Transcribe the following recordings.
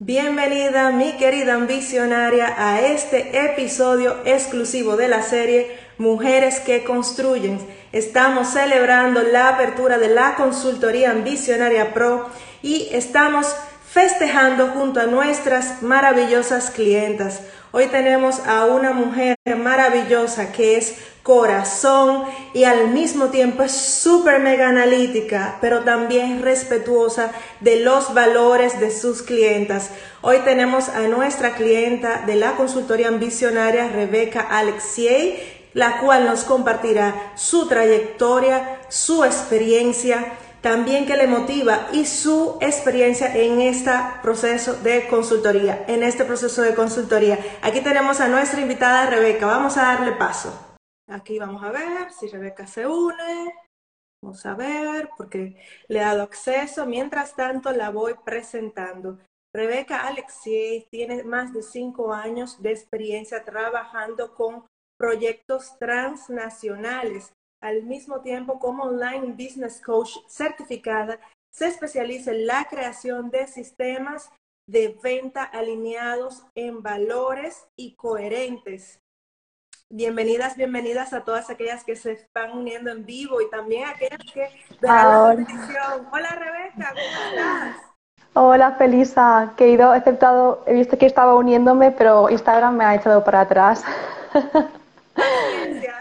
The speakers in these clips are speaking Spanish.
Bienvenida mi querida ambicionaria a este episodio exclusivo de la serie Mujeres que Construyen. Estamos celebrando la apertura de la consultoría Ambicionaria Pro y estamos festejando junto a nuestras maravillosas clientas. Hoy tenemos a una mujer maravillosa que es corazón y al mismo tiempo es súper mega analítica, pero también respetuosa de los valores de sus clientas. Hoy tenemos a nuestra clienta de la consultoría ambicionaria, Rebeca Alexiei, la cual nos compartirá su trayectoria, su experiencia, también que le motiva y su experiencia en este proceso de consultoría, en este proceso de consultoría. Aquí tenemos a nuestra invitada Rebeca, vamos a darle paso. Aquí vamos a ver si Rebeca se une. Vamos a ver, porque le he dado acceso. Mientras tanto, la voy presentando. Rebeca Alexei tiene más de cinco años de experiencia trabajando con proyectos transnacionales al mismo tiempo como online business coach certificada, se especializa en la creación de sistemas de venta alineados en valores y coherentes. Bienvenidas, bienvenidas a todas aquellas que se están uniendo en vivo y también a aquellas que verán la Hola Rebeca, ¿cómo estás? Hola Felisa, que he ido, aceptado, he visto que estaba uniéndome, pero Instagram me ha echado para atrás.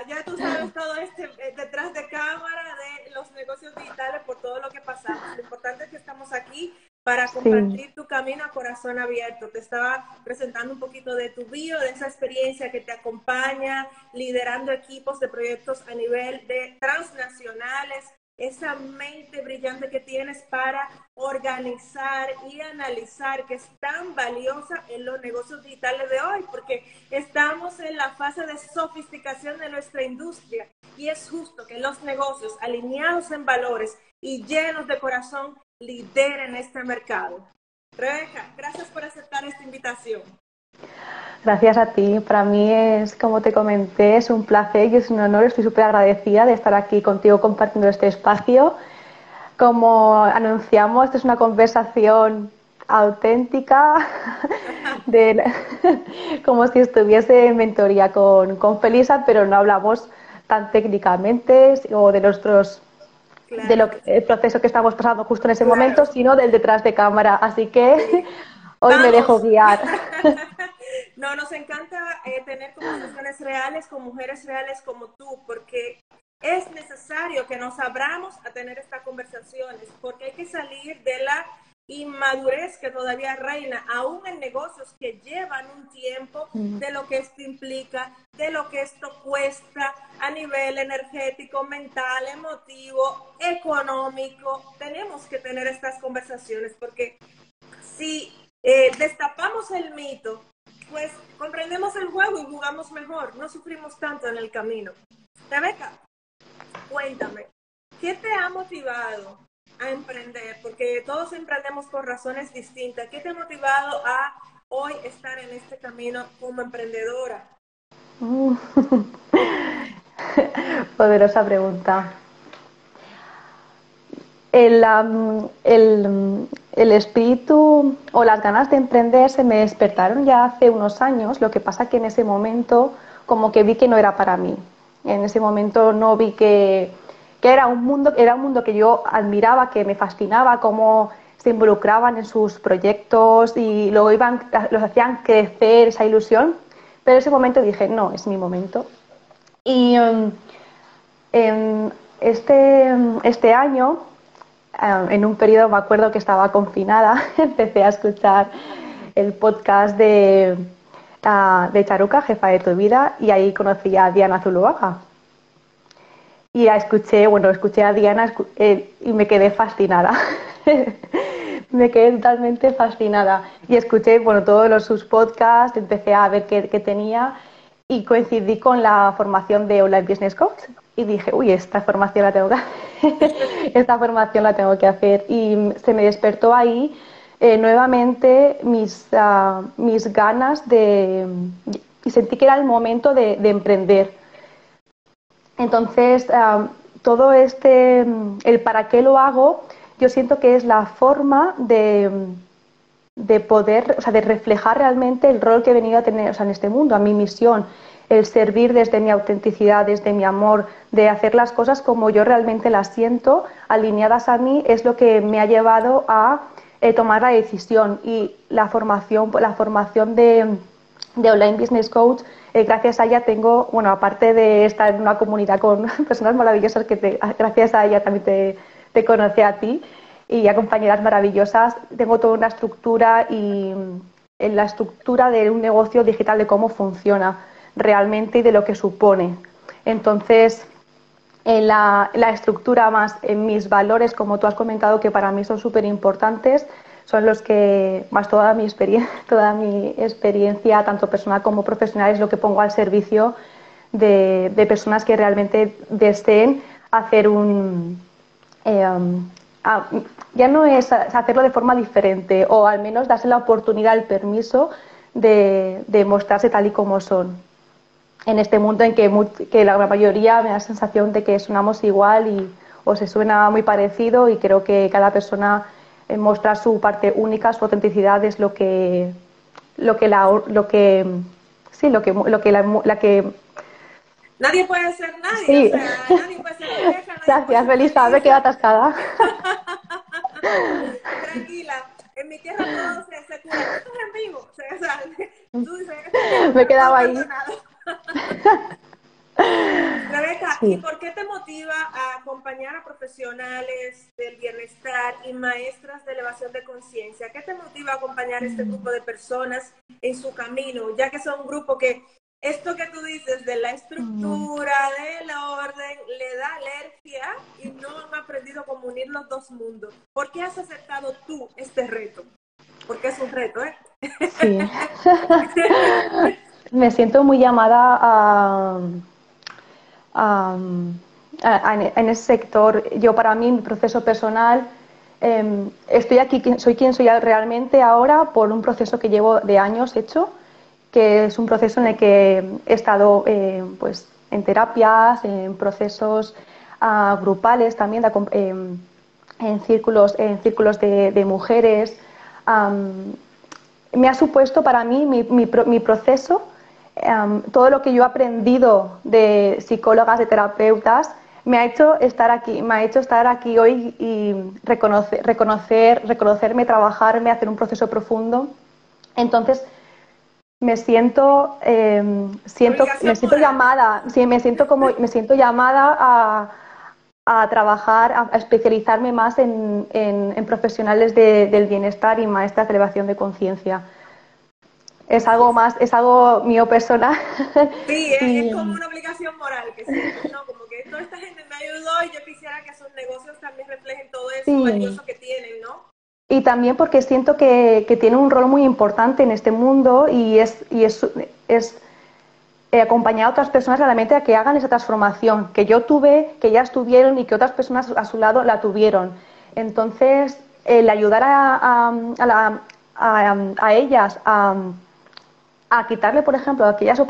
Ya tú sabes todo este eh, detrás de cámara de los negocios digitales por todo lo que pasamos. Lo importante es que estamos aquí para compartir tu camino a corazón abierto. Te estaba presentando un poquito de tu bio, de esa experiencia que te acompaña, liderando equipos de proyectos a nivel de transnacionales, esa mente brillante que tienes para organizar y analizar, que es tan valiosa en los negocios digitales de hoy, porque estamos en la fase de sofisticación de nuestra industria y es justo que los negocios alineados en valores y llenos de corazón lideren este mercado. Rebeca, gracias por aceptar esta invitación. Gracias a ti. Para mí es, como te comenté, es un placer y es un honor. Estoy súper agradecida de estar aquí contigo compartiendo este espacio. Como anunciamos, esta es una conversación auténtica, como si estuviese en mentoría con, con Felisa, pero no hablamos tan técnicamente o de nuestros de lo el proceso que estamos pasando justo en ese momento, sino del detrás de cámara. Así que hoy me dejo guiar. No, nos encanta eh, tener conversaciones reales con mujeres reales como tú, porque es necesario que nos abramos a tener estas conversaciones, porque hay que salir de la inmadurez que todavía reina, aún en negocios que llevan un tiempo, de lo que esto implica, de lo que esto cuesta a nivel energético, mental, emotivo, económico. Tenemos que tener estas conversaciones porque si eh, destapamos el mito pues comprendemos el juego y jugamos mejor, no sufrimos tanto en el camino. Rebeca, cuéntame, ¿qué te ha motivado a emprender? Porque todos emprendemos por razones distintas. ¿Qué te ha motivado a hoy estar en este camino como emprendedora? Poderosa pregunta. El, el, el espíritu o las ganas de emprender se me despertaron ya hace unos años, lo que pasa que en ese momento como que vi que no era para mí. En ese momento no vi que, era un mundo, era un mundo que yo admiraba, que me fascinaba, cómo se involucraban en sus proyectos y luego iban, los hacían crecer esa ilusión. Pero en ese momento dije, no, es mi momento. Y em, este, este año Em, en un periodo, me acuerdo que estaba confinada, empecé a escuchar el podcast de, uh, de Charuca, jefa de tu vida, y ahí conocí a Diana Zuluaga. Y escuché, bueno, escuché a Diana eh, y me quedé fascinada. me quedé totalmente fascinada. Y escuché, bueno, todos los, sus podcasts, empecé a ver qué tenía y coincidí con la formación de Online Business Coach y dije, uy, esta formación la tengo que hacer, esta formación la tengo que hacer. Y se me despertó ahí eh, nuevamente mis, ah, mis ganas de... y sentí que era el momento de, emprender. Entonces, ah, todo este, el para qué lo hago, yo siento que es la forma de, de poder, o sea, de reflejar realmente el rol que he venido a tener en este mundo, a mi misión, el servir desde mi autenticidad, desde mi amor, de hacer las cosas como yo realmente las siento, alineadas a mí, es lo que me ha llevado a eh, tomar la decisión. Y la formación, la formación de, Online Business Coach, eh, gracias a ella tengo, bueno, aparte de estar en una comunidad con personas maravillosas que gracias a ella también te, te a ti y a compañeras maravillosas, tengo toda una estructura y en la estructura de un negocio digital de cómo funciona realmente y de lo que supone. Entonces, en la, estructura más en mis valores, como tú has comentado, que para mí son súper importantes, son los que, más toda mi, experiencia, toda mi experiencia, tanto personal como profesional, es lo que pongo al servicio de, personas que realmente deseen hacer un... Eh, ya no es hacerlo de forma diferente o al menos darse la oportunidad, el permiso de, de mostrarse tal y como son en este mundo en que, que la mayoría me da la sensación de que sonamos igual y o se suena muy parecido y creo que cada persona eh, muestra su parte única, su autenticidad es lo que lo que la lo que sí lo que lo que la, que nadie puede ser nadie sí. o sea, nadie puede ser vieja, gracias Felisa me quedo atascada. Tranquila en mi tierra todo se, se cura esto es en vivo o sea, tú dices, me he quedado ahí Rebeca, ¿y por qué te motiva a acompañar a profesionales del bienestar y maestras de elevación de conciencia? ¿Qué te motiva a acompañar a este mm. grupo de personas en su camino? Ya que son un grupo que esto que tú dices de la estructura, mm. del orden, le da alergia y no han aprendido a unir los dos mundos. ¿Por qué has aceptado tú este reto? Porque es un reto, ¿eh? Sí. me siento muy llamada en ese sector. Yo para mí, mi proceso personal, em, estoy aquí, soy quien soy realmente ahora por un proceso que llevo de años hecho, que es un proceso en el que he estado eh, pues, en terapias, en procesos ah, grupales también, em, en círculos, en círculos de, mujeres. me ha supuesto para mí mi proceso Em, todo lo que yo he aprendido de psicólogas, de terapeutas, me ha hecho estar aquí, me ha hecho estar aquí hoy y reconocer, reconocer, reconocerme, trabajarme, hacer un proceso profundo. Entonces, me siento, em, siento, me siento llamada, sí, me siento como, me siento llamada a, a trabajar, a, especializarme más en, en, profesionales del bienestar y maestras de elevación de conciencia es algo más, es algo mío personal. Sí, es, como una obligación moral, que sí, ¿no? Como que toda esta gente me ayudó y yo quisiera que sus negocios también reflejen todo eso valioso que tienen, ¿no? Y también porque siento que, que, tiene un rol muy importante en este mundo y es, y es, es eh, acompañar a otras personas realmente a que hagan esa transformación que yo tuve, que ya estuvieron y que otras personas a su lado la tuvieron. Entonces, el ayudar a, a, a, a ellas a a quitarle, por ejemplo, aquellas lo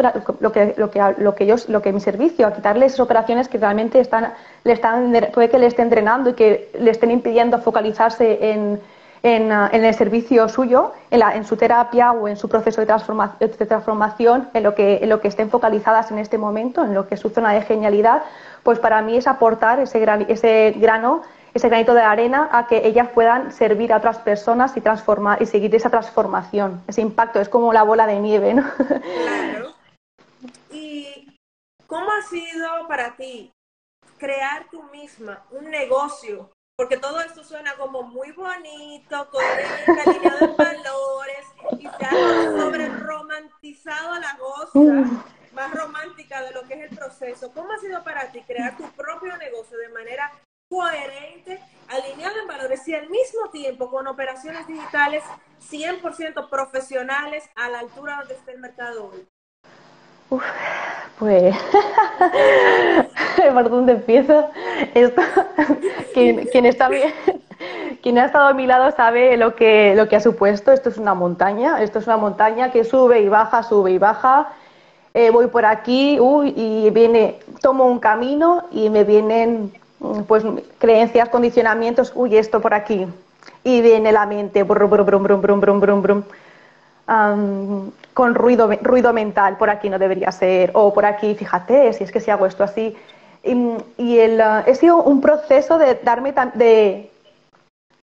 que, lo que, lo que ellos, lo que mi servicio, a quitarle esas operaciones que realmente están, le están, puede que le estén entrenando y que le estén impidiendo focalizarse en, en, ah, en el servicio suyo, en, la, en, su terapia o en su proceso de, transformación, de transformación, en lo, que, en lo que estén focalizadas en este momento, en lo que es su zona de genialidad, pues para mí es aportar ese, gran, ese grano ese granito de arena a que ellas puedan servir a otras personas y transformar y seguir esa transformación, ese impacto, es como la bola de nieve, ¿no? Claro. ¿Y cómo ha sido para ti crear tú misma un negocio? Porque todo esto suena como muy bonito, coherente, alineado en valores, y se ha sobre romantizado la cosa mm. más romántica de lo que es el proceso. ¿Cómo ha sido para ti crear tu propio negocio de manera coherente, alineado en valores y al mismo tiempo con operaciones digitales 100% profesionales a la altura donde está el mercado hoy? Uf, pues, ¿por dónde empiezo? Esto, quien, está bien, quien ha estado a mi lado sabe lo que, lo que ha supuesto. Esto es una montaña, esto es una montaña que sube y baja, sube y baja. Eh, voy por aquí y viene, tomo un camino y me vienen Mm, pues mm, creencias, condicionamientos, uy, esto por aquí. Y viene la mente, brum, brum, brum, brum, brum, brum, brum. Con ruido, ruido mental, por aquí no debería ser, o por aquí, fíjate, si es que si hago esto así. Y, el, eh, he sido un proceso de darme, de,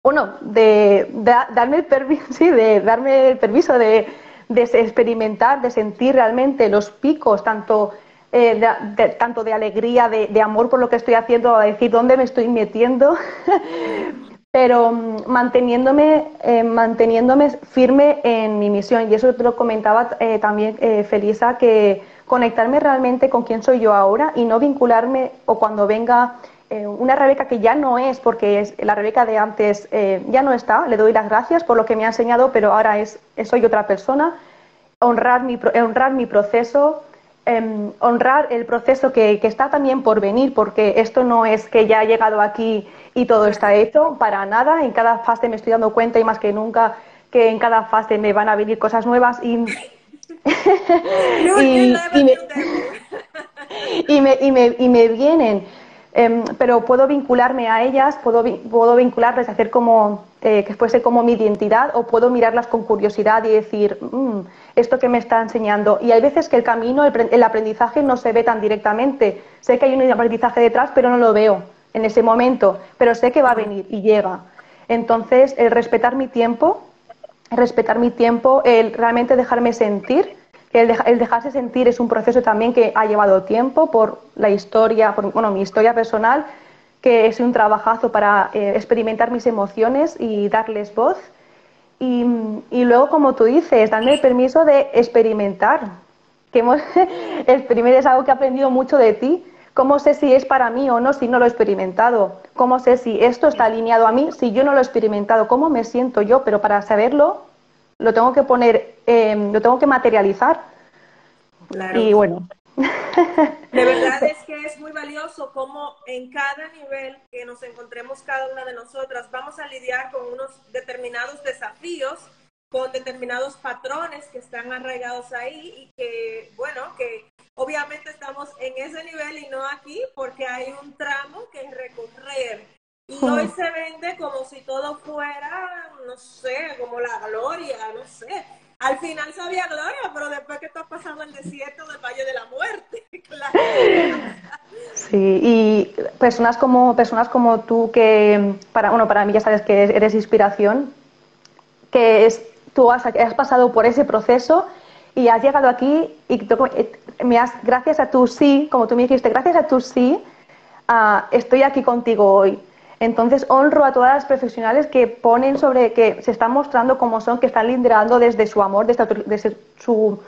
bueno, de, darme el permiso, de darme el permiso de experimentar, de sentir realmente los picos, tanto eh, de, tanto de alegría, de, amor por lo que estoy haciendo, a decir dónde me estoy metiendo, pero mm, manteniéndome, eh, manteniéndome firme en mi misión. Y eso te lo comentaba eh, también Felisa, que conectarme realmente con quién soy yo ahora y no vincularme o cuando venga eh, una Rebeca que ya no es, porque es, la Rebeca de antes eh, ya no está, le doy las gracias por lo que me ha enseñado, pero ahora es, soy otra persona, honrar mi, honrar mi proceso, em, honrar el proceso que, está también por venir, porque esto no es que ya he llegado aquí y todo está hecho, para nada, en cada fase me estoy dando cuenta y más que nunca que en cada fase me van a venir cosas nuevas y... y, me, y, me, y me vienen Em, pero puedo vincularme a ellas, puedo, puedo vincularles, hacer como eh, que fuese como mi identidad, o puedo mirarlas con curiosidad y decir, mm, esto que me está enseñando. Y hay veces que el camino, el, aprendizaje no se ve tan directamente. Sé que hay un aprendizaje detrás, pero no lo veo en ese momento, pero sé que va a venir y llega. Entonces, el respetar mi tiempo, respetar mi tiempo, el realmente dejarme sentir el, dejarse sentir es un proceso también que ha llevado tiempo por la historia, por bueno, mi historia personal, que es un trabajazo para eh, experimentar mis emociones y darles voz. Y, luego, como tú dices, darme el permiso de experimentar. Que hemos, experimentar es algo que he aprendido mucho de ti. ¿Cómo sé si es para mí o no si no lo he experimentado? ¿Cómo sé si esto está alineado a mí si yo no lo he experimentado? ¿Cómo me siento yo? Pero para saberlo lo tengo que poner, em, lo tengo que materializar. Y bueno. De verdad es que es muy valioso cómo en cada nivel que nos encontremos cada una de nosotras vamos a lidiar con unos determinados desafíos, con determinados patrones que están arraigados ahí y que, bueno, que obviamente estamos en ese nivel y no aquí porque hay un tramo que recorrer y hoy se vende como si todo fuera, no sé, como la gloria, no sé. Al final sabía gloria, pero después que estás pasando el desierto del Valle de la Muerte, claro. Sí, y personas como, personas como tú que, para, bueno, para mí ya sabes que eres inspiración, que es, tú has, has pasado por ese proceso y has llegado aquí y me has, gracias a tu sí, como tú me dijiste, gracias a tu sí, uh, estoy aquí contigo hoy. Entonces honro a todas las profesionales que ponen sobre, que se están mostrando como son, que están liderando desde su amor, desde, su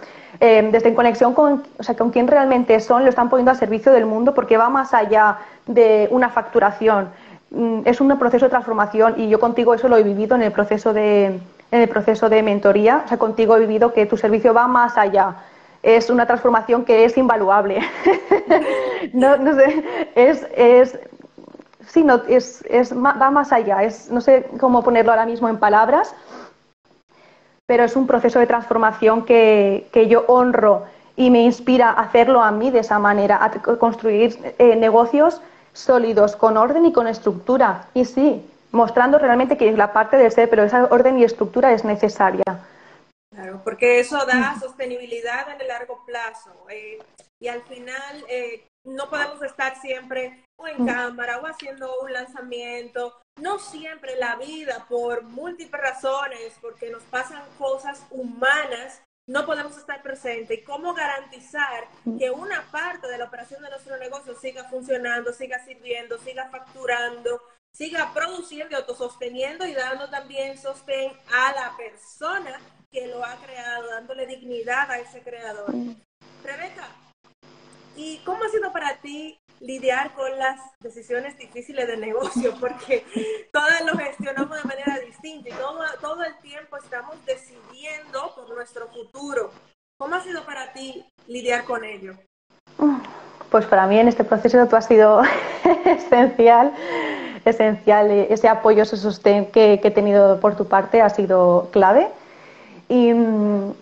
eh, desde en conexión con, o sea, con quién realmente son, lo están poniendo al servicio del mundo porque va más allá de una facturación. Mm, es un proceso de transformación y yo contigo eso lo he vivido en el proceso de, en el proceso de mentoría. O sea, contigo he vivido que tu servicio va más allá. Es una transformación que es invaluable. no, no sé, es, es sí, no, es, es, va más allá. Es, no sé cómo ponerlo ahora mismo en palabras, pero es un proceso de transformación que, que yo honro y me inspira a hacerlo a mí de esa manera, a construir eh, negocios sólidos, con orden y con estructura. Y sí, mostrando realmente que es la parte del ser, pero esa orden y estructura es necesaria. Claro, porque eso da sostenibilidad en el largo plazo. Eh, y al final eh, no podemos estar siempre o en cámara o haciendo un lanzamiento. No siempre la vida, por múltiples razones, porque nos pasan cosas humanas, no podemos estar presentes. ¿Y cómo garantizar que una parte de la operación de nuestro negocio siga funcionando, siga sirviendo, siga facturando, siga produciendo y autososteniendo y dando también sostén a la persona que lo ha creado, dándole dignidad a ese creador? Rebeca, ¿y cómo ha sido para ti lidiar con las decisiones difíciles de negocio, porque todas lo gestionamos de manera distinta y todo, todo el tiempo estamos decidiendo por nuestro futuro. ¿Cómo ha sido para ti lidiar con ello? Pues para mí en este proceso tú has sido esencial, esencial. Ese apoyo, ese sostén que, que, he tenido por tu parte ha sido clave. Y mm,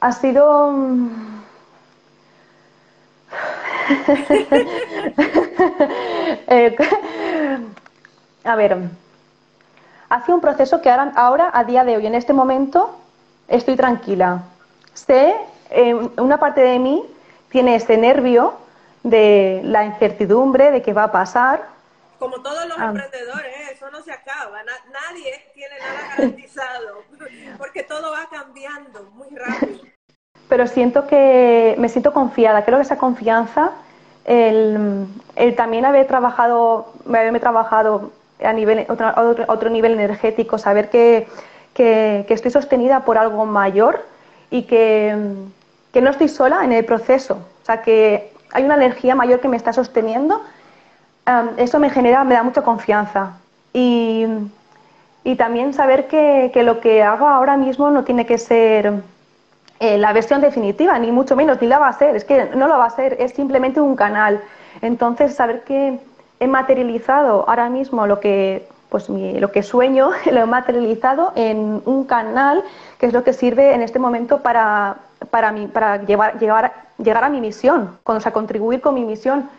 ha sido mm, Eh, a ver, ha sido un proceso que ahora, ahora, a día de hoy, en este momento, estoy tranquila. Sé, eh, una parte de mí tiene ese nervio de la incertidumbre de qué va a pasar. Como todos los ah. emprendedores, ¿eh? eso no se acaba. nadie tiene nada garantizado, porque todo va cambiando muy rápido. Pero siento que me siento confiada. Creo que esa confianza, el, también haber trabajado, haberme trabajado a nivel, otro, otro nivel energético, saber que, que, estoy sostenida por algo mayor y que, que no estoy sola en el proceso. O sea, que hay una energía mayor que me está sosteniendo, eso me genera, me da mucha confianza. Y, y también saber que, que, lo que hago ahora mismo no tiene que ser eh, la versión definitiva, ni mucho menos, ni la va a ser, es que no lo va a ser, es simplemente un canal. Entonces, saber que he materializado ahora mismo lo que, pues, lo que sueño, lo he materializado en un canal que es lo que sirve en este momento para, para, para llevar, llevar, llegar a mi misión, o sea, contribuir con mi misión.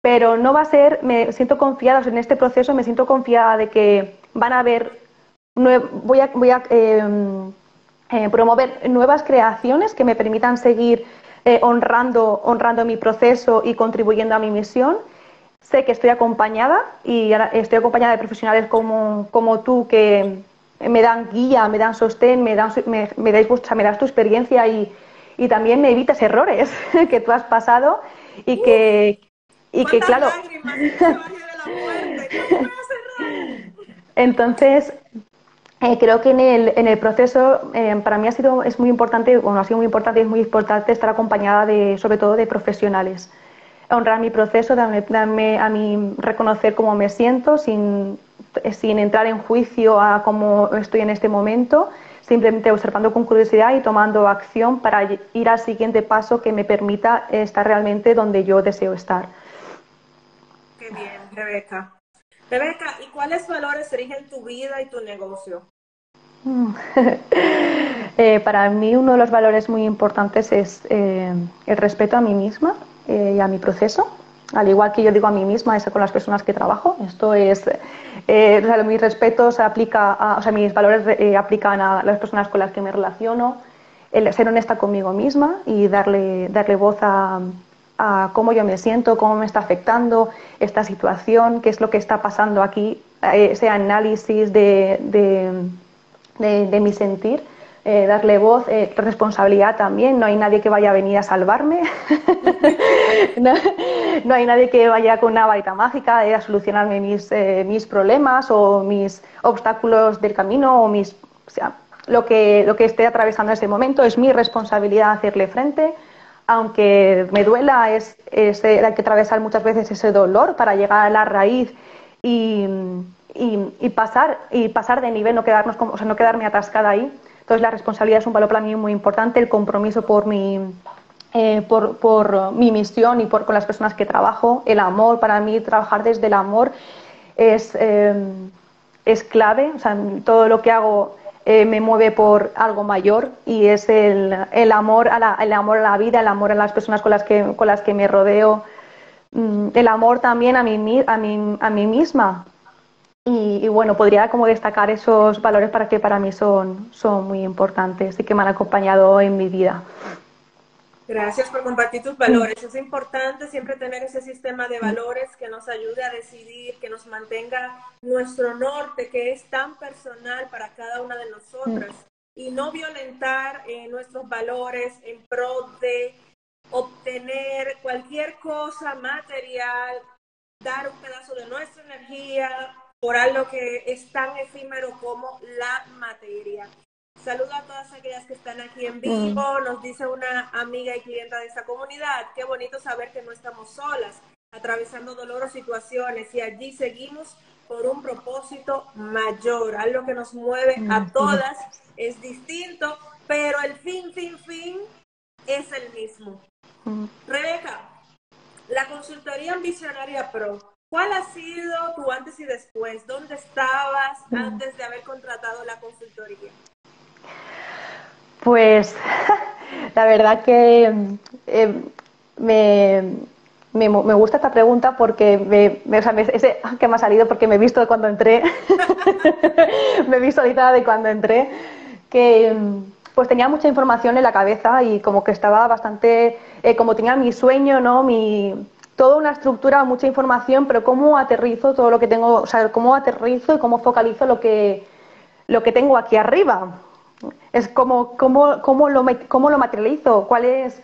Pero no va a ser, me siento confiada en este proceso, me siento confiada de que van a haber, voy a, voy a em, eh, promover nuevas creaciones que me permitan seguir eh, honrando, honrando mi proceso y contribuyendo a mi misión. Sé que estoy acompañada y estoy acompañada de profesionales como, como tú que me dan guía, me dan sostén, me, dan, me, me, dais, me das tu experiencia y, y también me evitas errores que tú has pasado y que, y que claro. Entonces, eh, creo que en el, en el proceso eh, para mí ha sido es muy importante, bueno, ha sido muy importante es muy importante estar acompañada de, sobre todo de profesionales. Honrar mi proceso, darme, a mí reconocer cómo me siento sin, sin entrar en juicio a cómo estoy en este momento, simplemente observando con curiosidad y tomando acción para ir al siguiente paso que me permita estar realmente donde yo deseo estar. Qué bien, Rebeca. Rebeca, ¿y cuáles valores rigen tu vida y tu negocio? Eh, para mí uno de los valores muy importantes es eh, el respeto a mí misma eh, y a mi proceso. Al igual que yo digo a mí misma, eso con las personas que trabajo. Esto es, o sea, mis respetos aplica, a, o sea, mis valores aplican a las personas con las que me relaciono. El ser honesta conmigo misma y darle, darle voz a, a cómo yo me siento, cómo me está afectando esta situación, qué es lo que está pasando aquí, ese análisis de de, mi sentir, eh, darle voz, eh, responsabilidad también. No hay nadie que vaya a venir a salvarme, no, hay nadie que vaya con una varita mágica a solucionarme mis, eh, mis problemas o mis obstáculos del camino o mis, o sea, lo que, lo que esté atravesando en ese momento. Es mi responsabilidad hacerle frente. Aunque me duela, es, hay que atravesar muchas veces ese dolor para llegar a la raíz y, pasar, y pasar de nivel, no, quedarnos o sea, no quedarme atascada ahí. Entonces la responsabilidad es un valor para mí muy importante, el compromiso por mi, eh, por, mi misión y por, con las personas que trabajo, el amor, para mí trabajar desde el amor es, eh, es clave, o sea, todo lo que hago eh, me mueve por algo mayor y es el, el, amor a la, el amor a la vida, el amor a las personas con las que, con las que me rodeo, mm, el amor también a mí, a mí, a mí misma, y, bueno, podría como destacar esos valores para que para mí son, son muy importantes y que me han acompañado en mi vida. Gracias por compartir tus valores. Es importante siempre tener ese sistema de valores que nos ayude a decidir, que nos mantenga nuestro norte, que es tan personal para cada una de nosotras, y no violentar eh, nuestros valores en pro de obtener cualquier cosa material, dar un pedazo de nuestra energía por algo que es tan efímero como la materia. Saludo a todas aquellas que están aquí en vivo. Nos dice una amiga y clienta de esta comunidad. Qué bonito saber que no estamos solas, atravesando dolor o situaciones y allí seguimos por un propósito mayor. Algo que nos mueve a todas es distinto, pero el fin, fin, fin es el mismo. Rebeca, la consultoría Visionaria Pro ¿Cuál ha sido tu antes y después? ¿Dónde estabas antes de haber contratado la consultoría? Pues la verdad que eh, me, me, gusta esta pregunta porque me, o sea, ese que me ha salido porque me he visto cuando entré me visualizaba de cuando entré, que pues tenía mucha información en la cabeza y como que estaba bastante, eh, como tenía mi sueño, ¿no? Mi, toda una estructura, mucha información, pero cómo aterrizo todo lo que tengo, o sea, cómo aterrizo y cómo focalizo lo que, lo que tengo aquí arriba. Es como cómo, cómo, lo, cómo lo materializo, cuál es,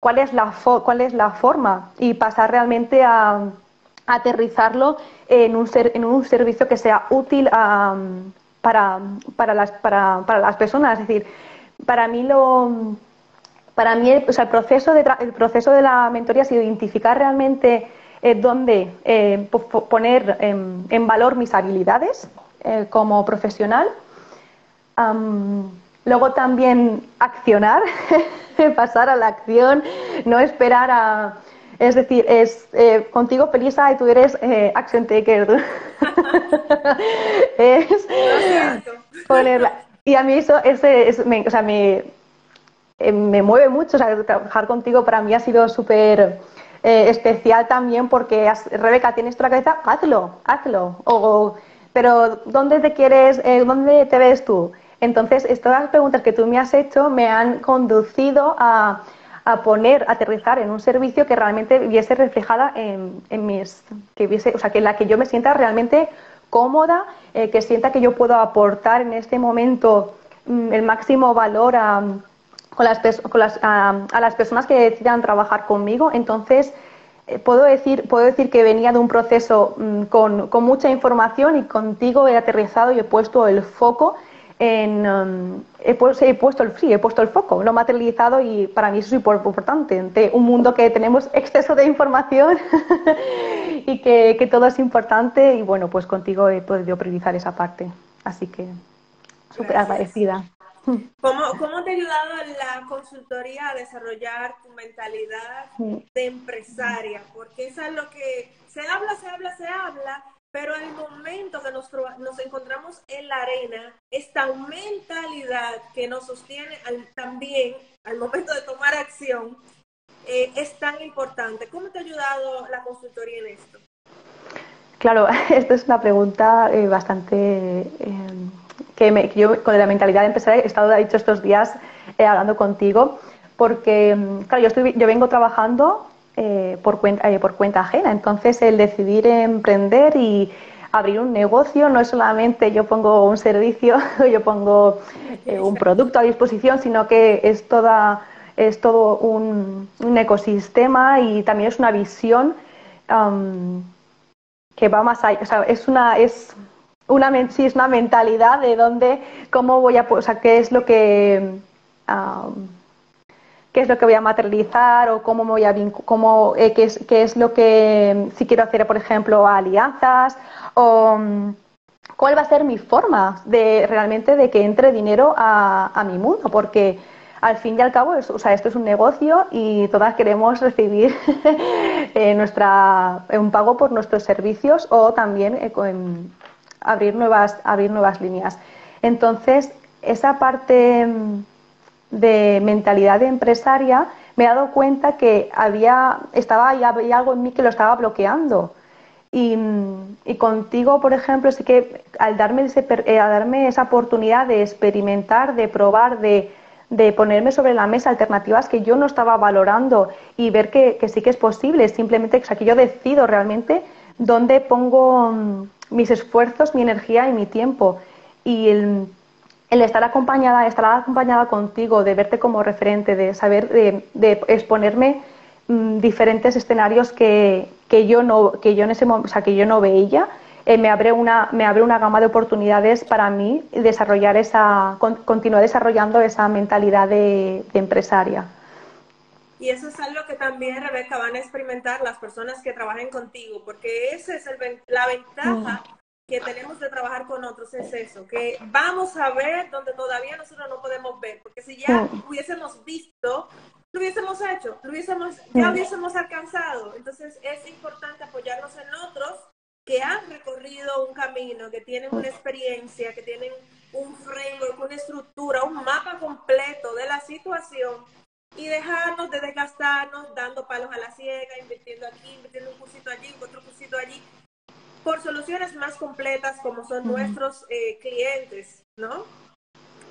cuál, es la cuál es la forma y pasar realmente a, aterrizarlo en un, ser, en un servicio que sea útil para, para, las, para, para las personas. Es decir, para mí lo para mí el, proceso de el proceso de la mentoría ha sido identificar realmente eh, dónde eh, poner en, valor mis habilidades eh, como profesional. Luego también accionar, pasar a la acción, no esperar a... Es decir, es contigo, Felisa, y tú eres action taker. es ponerla. Y a mí eso ese, me, o sea, me, eh, me mueve mucho. O sea, trabajar contigo para mí ha sido súper eh, especial también porque, Rebeca, tienes tu cabeza, hazlo, hazlo. O, pero, ¿dónde te quieres, eh, dónde te ves tú? Entonces, estas preguntas que tú me has hecho me han conducido a, a poner, a aterrizar en un servicio que realmente viese reflejada en, en mis, que viese, o sea, que la que yo me sienta realmente cómoda, eh, que sienta que yo puedo aportar en este momento mm, el máximo valor a, con las, con a, las personas que decidan trabajar conmigo. Entonces, eh, puedo, decir, puedo decir que venía de un proceso mm, con, con, mucha información y contigo he aterrizado y he puesto el foco en, um, he, puesto, he, puesto el, sí, he puesto el foco, lo materializado y para mí eso es importante. Ante un mundo que tenemos exceso de información y que, que, todo es importante y bueno, pues contigo he podido priorizar esa parte. Así que súper agradecida. ¿Cómo, ¿Cómo te ha ayudado la consultoría a desarrollar tu mentalidad de empresaria? Porque eso es lo que se habla, se habla, se habla, pero el momento que nos, nos encontramos en la arena, esta mentalidad que nos sostiene también al momento de tomar acción eh, es tan importante. ¿Cómo te ha ayudado la consultoría en esto? Claro, esto es una pregunta eh, bastante eh, que, me, yo con la mentalidad de empresaria he estado, dicho, estos días hablando contigo, porque, mm, claro, yo, estoy, yo vengo trabajando eh, por, cuenta, eh, por cuenta ajena. Entonces, el decidir emprender y abrir un negocio no es solamente yo pongo un servicio, yo pongo eh, un producto a disposición, sino que es toda es todo un, ecosistema y también es una visión que va más allá. O sea, es una es una sí, es una mentalidad de dónde cómo voy a o sea qué es lo que qué es lo que voy a materializar o cómo voy a cómo, eh, qué, es, qué es lo que si quiero hacer, por ejemplo, alianzas o mm, cuál va a ser mi forma de realmente de que entre dinero a, a mi mundo, porque al fin y al cabo, o sea, esto es un negocio y todas queremos recibir eh, nuestra, un pago por nuestros servicios o también eh, abrir, nuevas, abrir nuevas líneas. Entonces, esa parte mm, de mentalidad de empresaria, me he dado cuenta que había, estaba, había algo en mí que lo estaba bloqueando. Y, contigo, por ejemplo, sí que al darme, ese, eh, darme esa oportunidad de experimentar, de probar, de, de, ponerme sobre la mesa alternativas que yo no estaba valorando y ver que, que sí que es posible, simplemente que yo decido realmente dónde pongo mm, mis esfuerzos, mi energía y mi tiempo. Y el, el estar acompañada, estar acompañada contigo, de verte como referente, de saber, de, exponerme mm, diferentes escenarios que, que, yo no, que yo en ese o sea, que yo no veía, eh, me abre una, me abre una gama de oportunidades para mí desarrollar esa, continuar desarrollando esa mentalidad de, empresaria. Y eso es algo que también, Rebeca, van a experimentar las personas que trabajen contigo, porque esa es el, la ventaja mm que tenemos de trabajar con otros es eso, que vamos a ver donde todavía nosotros no podemos ver, porque si ya hubiésemos visto, lo hubiésemos hecho, lo hubiésemos, ya hubiésemos alcanzado. Entonces es importante apoyarnos en otros que han recorrido un camino, que tienen una experiencia, que tienen un framework, una estructura, un mapa completo de la situación y dejarnos de desgastarnos dando palos a la ciega, invirtiendo aquí, invirtiendo un cursito allí, otro cursito allí, por soluciones más completas como son nuestros eh, clientes, ¿no?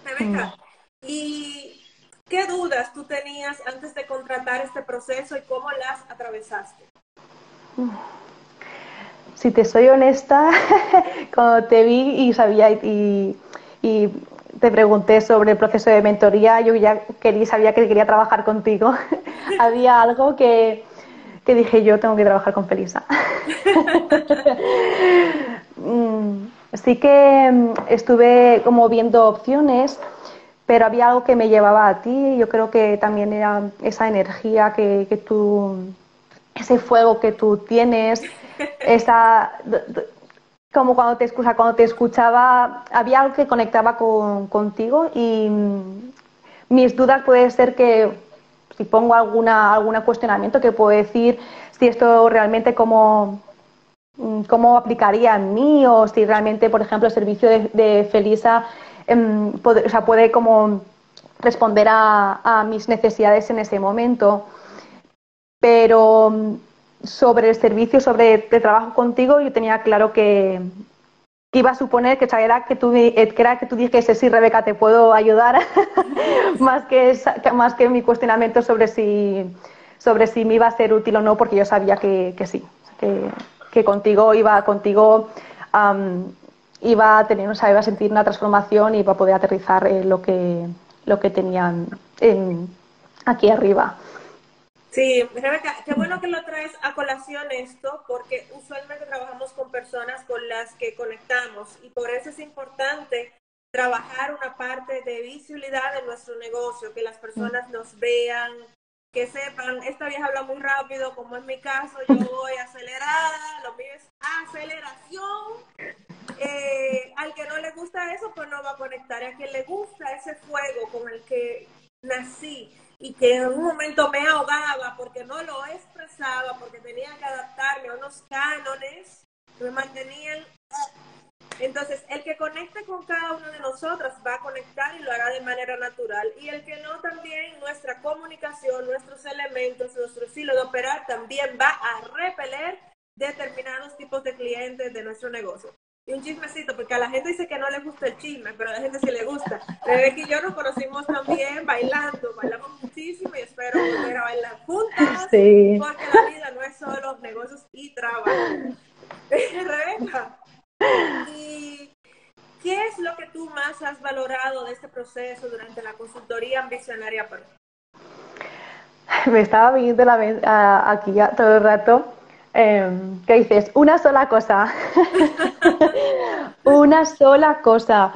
Rebeca, ¿y qué dudas tú tenías antes de contratar este proceso y cómo las atravesaste? Si te soy honesta, cuando te vi y sabía y, y te pregunté sobre el proceso de mentoría, yo ya quería, sabía que quería trabajar contigo. Había algo que, que, dije, yo tengo que trabajar con Felisa. Mm, sí que mm, estuve como viendo opciones, pero había algo que me llevaba a ti. Yo creo que también era esa energía que, que tú, ese fuego que tú tienes, esa como cuando te, cuando te escuchaba, había algo que conectaba con, contigo y mm, mis dudas puede ser que si pongo alguna, algún cuestionamiento que puedo decir si esto realmente cómo, mm, cómo aplicaría en mí o si realmente, por ejemplo, el servicio de, Felisa em, puede, o sea, puede como responder a, a mis necesidades en ese momento. Pero mm, sobre el servicio, sobre el trabajo contigo, yo tenía claro que, iba a suponer que era que tú, eh, que era que tú dijese, sí, Rebeca, te puedo ayudar, más, que, más que mi cuestionamiento sobre si, sobre si me iba a ser útil o no, porque yo sabía que, que sí, que, que, contigo iba, contigo iba a tener, o iba a sentir una transformación y iba a poder aterrizar eh, lo que lo que tenían aquí arriba. Sí, Rebeca, qué bueno que lo traes a colación esto, porque usualmente trabajamos con personas con las que conectamos y por eso es importante trabajar una parte de visibilidad de nuestro negocio, que las personas nos vean, que sepan, esta vieja habla muy rápido, como en mi caso, yo voy acelerada, lo mío es aceleración. Eh, al que no le gusta eso, pues no va a conectar. Y a quien le gusta ese fuego con el que nací, y que en un momento me ahogaba porque no lo expresaba, porque tenía que adaptarme a unos cánones que me mantenían. Entonces, el que conecte con cada uno de nosotros va a conectar y lo hará de manera natural. Y el que no, también nuestra comunicación, nuestros elementos, nuestro estilo de operar también va a repeler determinados tipos de clientes de nuestro negocio y un chismecito, porque a la gente dice que no le gusta el chisme, pero a la gente sí le gusta. Rebeca y yo nos conocimos también bailando, bailamos muchísimo y espero volver a bailar juntas, porque la vida no es solo negocios y trabajo. Rebeca, ¿y qué es lo que tú más has valorado de este proceso durante la consultoría ambicionaria? Me estaba viendo la, aquí ya todo el rato Em, ¿qué dices? Una sola cosa. una sola cosa.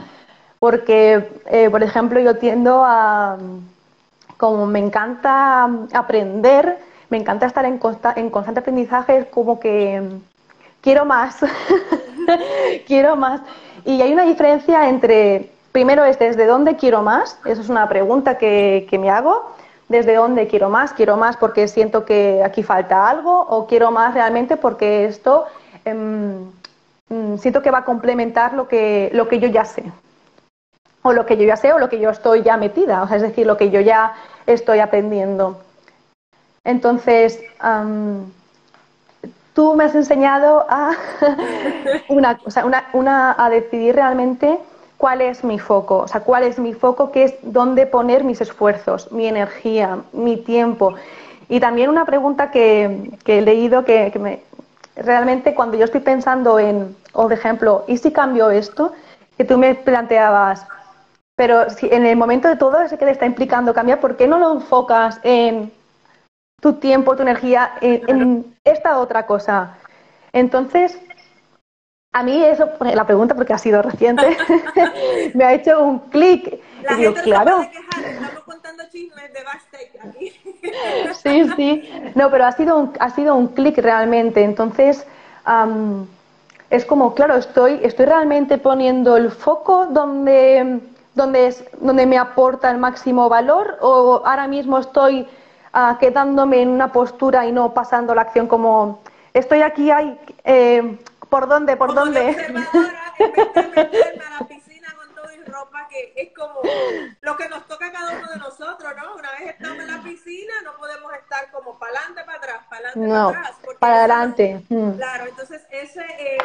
Porque, eh, por ejemplo, yo tiendo a, como me encanta aprender, me encanta estar en, en constante aprendizaje, es como que quiero más, quiero más. Y hay una diferencia entre, primero es desde dónde quiero más, eso es una pregunta que, que me hago, desde dónde quiero más, quiero más porque siento que aquí falta algo o quiero más realmente porque esto em, mm, siento que va a complementar lo que, lo que yo ya sé. O lo que yo ya sé o lo que yo estoy ya metida, o sea, es decir, lo que yo ya estoy aprendiendo. Entonces, tú me has enseñado a, una, una, una, a decidir realmente cuál es mi foco, o sea, cuál es mi foco, qué es dónde poner mis esfuerzos, mi energía, mi tiempo. Y también una pregunta que, he leído que, me, realmente cuando yo estoy pensando en, o de ejemplo, ¿y si cambio esto? Que tú me planteabas, pero si en el momento de todo ese que te está implicando cambiar, ¿por qué no lo enfocas en tu tiempo, tu energía, en esta otra cosa? Entonces, a mí eso, la pregunta porque ha sido reciente, me ha hecho un clic. La gente claro. estamos contando chismes de backstage aquí. sí, sí. No, pero ha sido un, ha sido un clic realmente. Entonces, es como, claro, estoy, estoy realmente poniendo el foco donde, donde, es, donde me aporta el máximo valor o ahora mismo estoy ah, quedándome en una postura y no pasando la acción como estoy aquí, hay... Eh, ¿Por dónde? ¿Por como dónde? observadora, en a la piscina con todo y ropa, que es como lo que nos toca a cada uno de nosotros, ¿no? Una vez estamos en la piscina, no podemos estar como para adelante, para atrás, para adelante, para atrás. Para adelante. Mm. Claro, entonces es ese eh,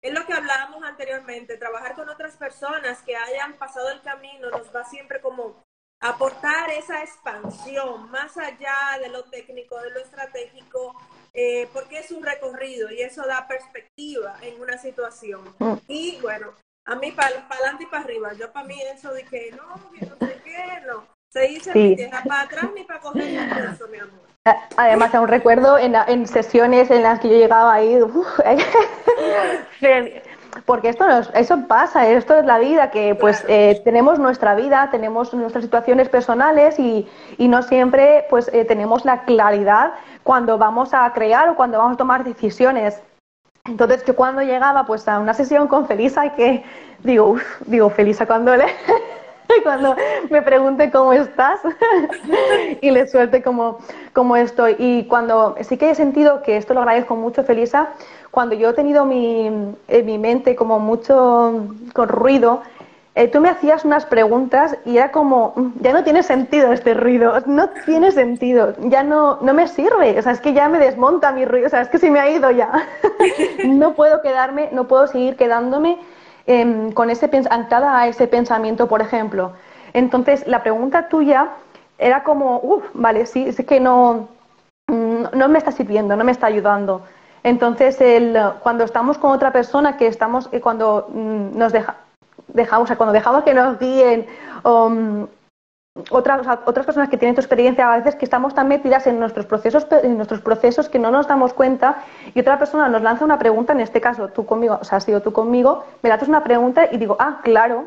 es lo que hablábamos anteriormente, trabajar con otras personas que hayan pasado el camino nos va siempre como aportar esa expansión más allá de lo técnico, de lo estratégico, eh, porque es un recorrido y eso da perspectiva en una situación. Mm. Y bueno, a mí para adelante y para arriba, yo para mí eso de que no, que no sé qué, no. Se dice sí. para atrás ni para coger eso, mi amor. Además, aún recuerdo en, en, sesiones en las que yo llegaba ahí, porque esto eso pasa, esto es la vida, que pues eh, tenemos nuestra vida, tenemos nuestras situaciones personales y, y no siempre pues eh, tenemos la claridad cuando vamos a crear o cuando vamos a tomar decisiones. Entonces yo cuando llegaba pues a una sesión con Felisa y que digo, uf, digo, Felisa cuando le cuando me pregunte cómo estás y le suelte cómo, cómo estoy. Y cuando sí que he sentido que esto lo agradezco mucho, Felisa, cuando yo he tenido mi, mi mente como mucho con ruido, eh, tú me hacías unas preguntas y era como, mm, ya no tiene sentido este ruido, no tiene sentido, ya no, no me sirve, o sea, es que ya me desmonta mi ruido, o sea, es que se me ha ido ya. no puedo quedarme, no puedo seguir quedándome Em, con ese, anclada a ese pensamiento, por ejemplo. Entonces, la pregunta tuya era como, uff, vale, sí, es que no, mm, no me está sirviendo, no me está ayudando. Entonces, el, cuando estamos con otra persona, que estamos, eh, cuando mm, nos deja, dejamos, o cuando dejamos que nos guíen, mm, otras, otras personas que tienen tu experiencia, a veces que estamos tan metidas en nuestros procesos, en nuestros procesos que no nos damos cuenta y otra persona nos lanza una pregunta, en este caso tú conmigo, o sea, has sido tú conmigo, me lanzas una pregunta y digo, ah, claro,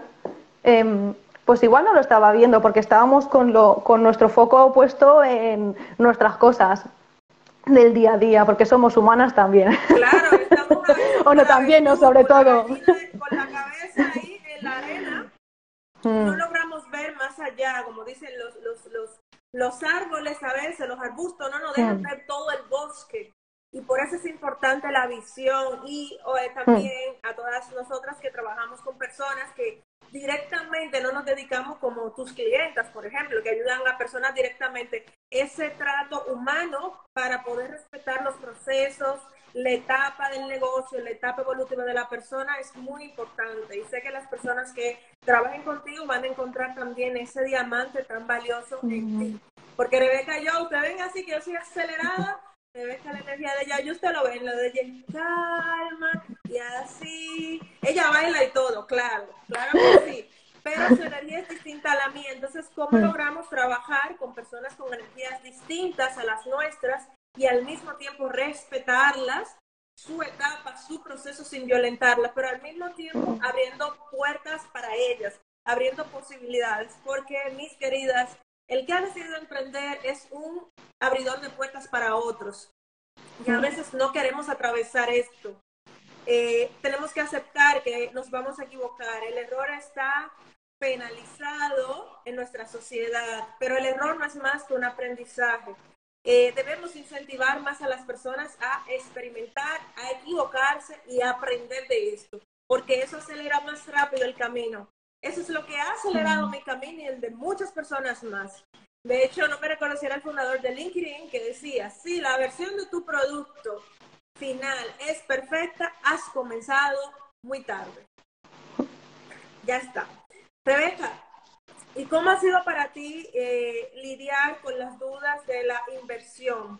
em, pues igual no lo estaba viendo porque estábamos con, lo, con nuestro foco puesto en nuestras cosas del día a día, porque somos humanas también. Claro, estamos o no también, no, sobre todo. Con la cabeza ahí en la arena no mm. logramos ver más allá, como dicen los, los, los, los árboles a veces, los arbustos, no nos dejan mm. ver todo el bosque. Y por eso es importante la visión y también a todas nosotras que trabajamos con personas que directamente no nos dedicamos como tus clientas, por ejemplo, que ayudan a personas directamente, ese trato humano para poder respetar los procesos, la etapa del negocio, la etapa evolutiva de la persona es muy importante. Y sé que las personas que trabajen contigo van a encontrar también ese diamante tan valioso en ti. Porque Rebeca y yo, ustedes ven así que yo soy acelerada, Rebeca la energía de ella, y usted lo ven, lo de ella calma y así. Ella baila y todo, claro, claro que sí. Pero su energía es distinta a la mía. Entonces, ¿cómo logramos trabajar con personas con energías distintas a las nuestras y al mismo tiempo respetarlas, su etapa, su proceso sin violentarlas, pero al mismo tiempo abriendo puertas para ellas, abriendo posibilidades, porque mis queridas, el que ha decidido emprender es un abridor de puertas para otros. Y a veces no queremos atravesar esto. Eh, tenemos que aceptar que nos vamos a equivocar. El error está penalizado en nuestra sociedad, pero el error no es más que un aprendizaje. Eh, debemos incentivar más a las personas a experimentar, a equivocarse y a aprender de esto, porque eso acelera más rápido el camino. Eso es lo que ha acelerado mi camino y el de muchas personas más. De hecho, no me recuerdo si era el fundador de LinkedIn que decía, si la versión de tu producto final es perfecta, has comenzado muy tarde. Ya está. Rebeca, ¿Y cómo ha sido para ti eh, lidiar con las dudas de la inversión?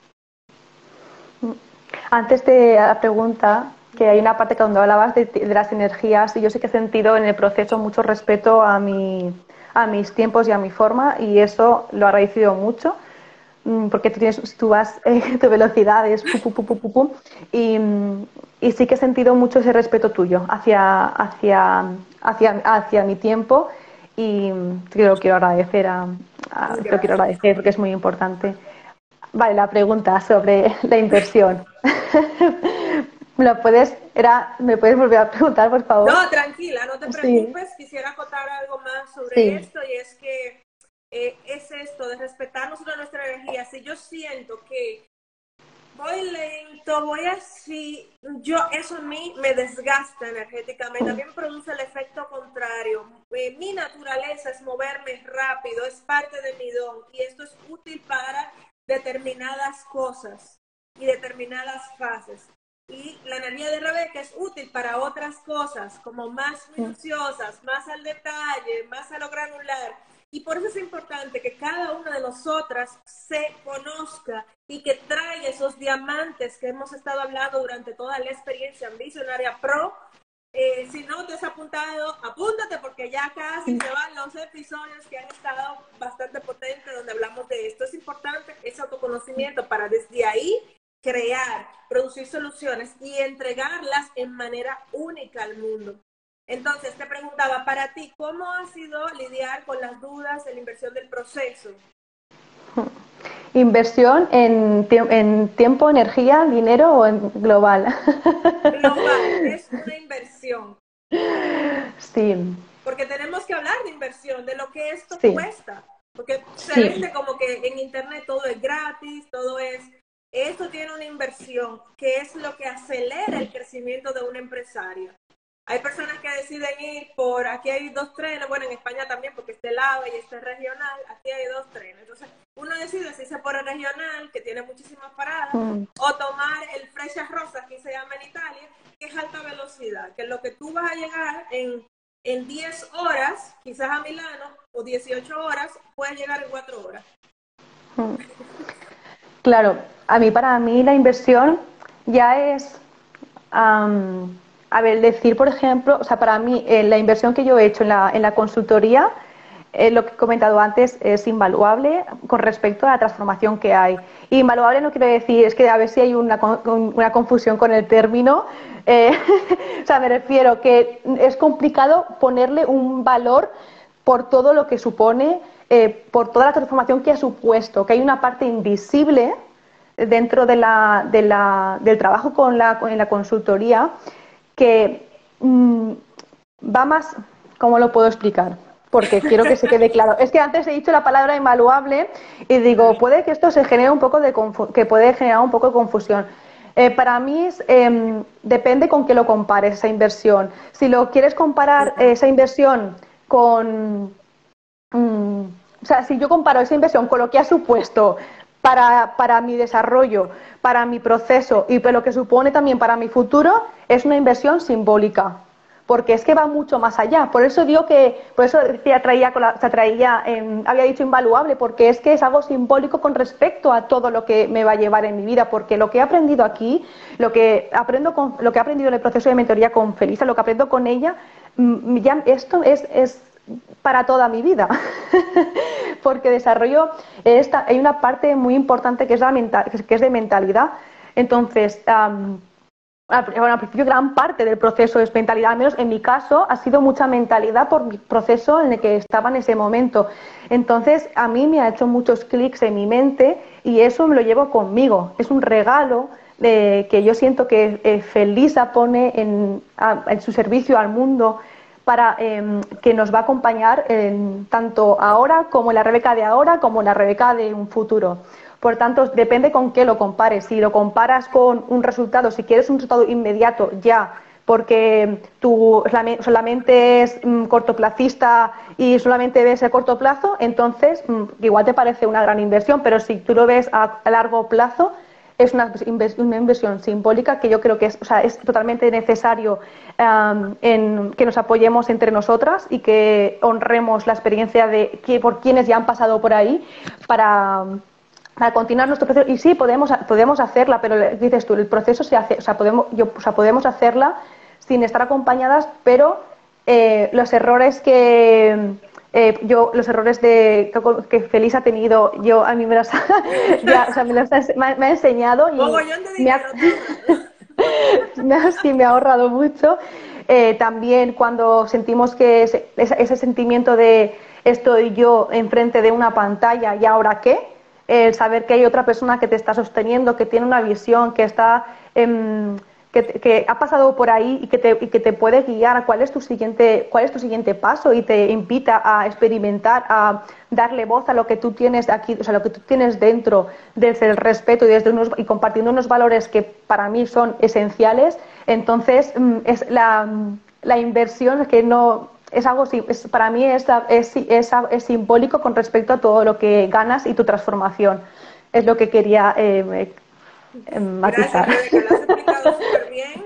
Antes de la pregunta, que hay una parte donde hablabas de, las energías y yo sí que he sentido en el proceso mucho respeto a, mi, a mis tiempos y a mi forma y eso lo he agradecido mucho mm, porque tú, tienes, tú vas, eh, tu velocidad es pu, pu, pu, y, y, sí que he sentido mucho ese respeto tuyo hacia, hacia, hacia, hacia mi tiempo y te lo quiero agradecer a, lo quiero agradecer porque es muy importante. Vale, la pregunta sobre la inversión. ¿Me puedes, era, ¿Me puedes volver a preguntar, por favor? No, tranquila, no te preocupes. Quisiera acotar algo más sobre esto y es que eh, es esto de respetarnos de nuestra energía. Si yo siento que voy lento, voy así, yo eso a mí me desgasta energéticamente, también produce el efecto contrario. Eh, mi naturaleza es moverme rápido, es parte de mi don y esto es útil para determinadas cosas y determinadas fases. y la energía de Rebeca es útil para otras cosas, como más minuciosas, más al detalle, más a lo granular. Y por eso es importante que cada una de nosotras se conozca y que traiga esos diamantes que hemos estado hablando durante toda la experiencia en Visionaria Pro. Eh, si no te has apuntado, apúntate porque ya casi se van los episodios que han estado bastante potentes donde hablamos de esto. Es importante ese autoconocimiento para desde ahí crear, producir soluciones y entregarlas en manera única al mundo. Entonces, te preguntaba, para ti, ¿cómo ha sido lidiar con las dudas de la inversión del proceso? ¿Inversión en, en tiempo, energía, dinero o en global? Global, es una inversión. Sí. Porque tenemos que hablar de inversión, de lo que esto cuesta. Porque se vende como que en Internet todo es gratis, todo es esto tiene una inversión que es lo que acelera el crecimiento de un empresario. Hay personas que deciden ir por, aquí hay dos trenes, bueno, en España también, porque este lado y este regional, aquí hay dos trenes. Entonces, uno decide si se por el regional, que tiene muchísimas paradas, mm. o tomar el Freccia Rosa, que se llama en Italia, que es alta velocidad, que es lo que tú vas a llegar en, en 10 horas, quizás a Milano, o 18 horas, puedes llegar en 4 horas. Mm. Claro, a mí para mí la inversión ya es, a ver, decir, por ejemplo, o sea, para mí eh, la inversión que yo he hecho en la, en la consultoría, eh, lo que he comentado antes, es invaluable con respecto a la transformación que hay. invaluable no quiero decir, es que a ver si hay una, una confusión con el término, eh, o sea, me refiero que es complicado ponerle un valor por todo lo que supone eh, por toda la transformación que ha supuesto, que hay una parte invisible dentro de la, de la, del trabajo con la, en la consultoría que mm, va más, ¿cómo lo puedo explicar? Porque quiero que se quede claro. Es que antes he dicho la palabra invaluable y digo, puede que esto se genere un poco de que puede generar un poco de confusión. Eh, para mí em, depende con qué lo compares esa inversión. Si lo quieres comparar esa inversión con Mm, o sea, si yo comparo esa inversión con lo que ha supuesto para, para, mi desarrollo, para mi proceso y lo que supone también para mi futuro, es una inversión simbólica. Porque es que va mucho más allá. Por eso digo que, por eso decía, traía, traía había dicho invaluable, porque es que es algo simbólico con respecto a todo lo que me va a llevar en mi vida. Porque lo que he aprendido aquí, lo que aprendo con, lo que he aprendido en el proceso de mentoría con Felisa, lo que aprendo con ella, mm, ya esto es, es para toda mi vida, porque desarrollo esta, hay una parte muy importante que es, la que es de mentalidad. Entonces, al, principio gran parte del proceso es mentalidad, al menos en mi caso ha sido mucha mentalidad por mi proceso en el que estaba en ese momento. Entonces, a mí me ha hecho muchos clics en mi mente y eso me lo llevo conmigo. Es un regalo de, que yo siento que eh, Felisa pone en, en su servicio al mundo para em, que nos va a acompañar en, tanto ahora como en la Rebeca de ahora como en la Rebeca de un futuro. Por tanto, depende con qué lo compares. Si lo comparas con un resultado, si quieres un resultado inmediato ya, porque tú solamente es mm, cortoplacista y solamente ves a corto plazo, entonces mm, igual te parece una gran inversión, pero si tú lo ves a largo plazo, es una, inversión simbólica que yo creo que es, o sea, es totalmente necesario en que nos apoyemos entre nosotras y que honremos la experiencia de que, por quienes ya han pasado por ahí para, continuar nuestro proceso. Y sí, podemos, podemos hacerla, pero dices tú, el proceso se hace, o sea, podemos, o sea, podemos hacerla sin estar acompañadas, pero eh, los errores que eh, yo los errores de, que, Feliz ha tenido, yo a mí me los, ya, o sea, me, los ha, me, ha enseñado y me ha, sí, me ha ahorrado mucho. Eh, también cuando sentimos que ese, ese, sentimiento de estoy yo enfrente de una pantalla y ahora qué, el saber que hay otra persona que te está sosteniendo, que tiene una visión, que está... Eh, que, ha pasado por ahí y que, te, y que te puede guiar a cuál es tu siguiente cuál es tu siguiente paso y te invita a experimentar, a darle voz a lo que tú tienes aquí, o sea, lo que tú tienes dentro desde el respeto y desde unos, y compartiendo unos valores que para mí son esenciales, entonces mm, es la, la inversión que no es algo es, para mí es, es, es, simbólico con respecto a todo lo que ganas y tu transformación. Es lo que quería eh, matizar. Gracias, Rebeca, lo has explicado súper bien.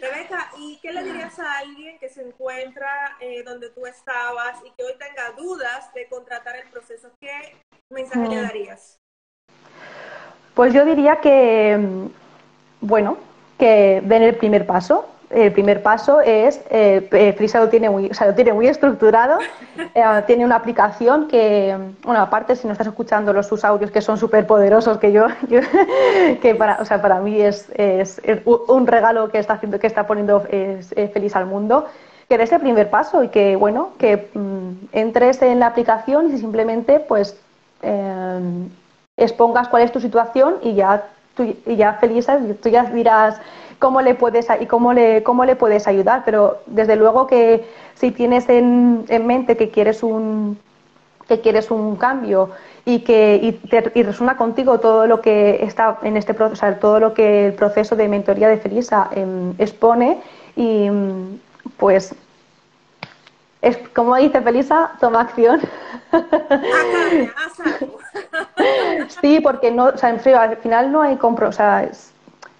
Rebeca, ¿y qué le dirías a alguien que se encuentra eh, donde tú estabas y que hoy tenga dudas de contratar el proceso? ¿Qué mensaje le mm. darías? Pues yo diría que, mm, bueno, que den el primer paso, el primer paso es, eh, eh Frisa lo tiene muy, o sea, lo tiene muy estructurado, eh, tiene una aplicación que, bueno, aparte si no estás escuchando los sus audios que son súper poderosos, que yo, que para, o sea, para mí es, es, un regalo que está haciendo, que está poniendo feliz al mundo, que des el primer paso y que, bueno, que mm, entres en la aplicación y simplemente, pues, eh, expongas cuál es tu situación y ya, tú, y ya feliz, tú ya dirás cómo le puedes y cómo le, cómo le puedes ayudar. Pero desde luego que si tienes en, en mente que quieres un que quieres un cambio y que y, te, resuena contigo todo lo que está en este proceso, sea, todo lo que el proceso de mentoría de Felisa em, expone y pues es como dice Felisa, toma acción. sí, porque no, o sea, en frío, al final no hay compro, o sea,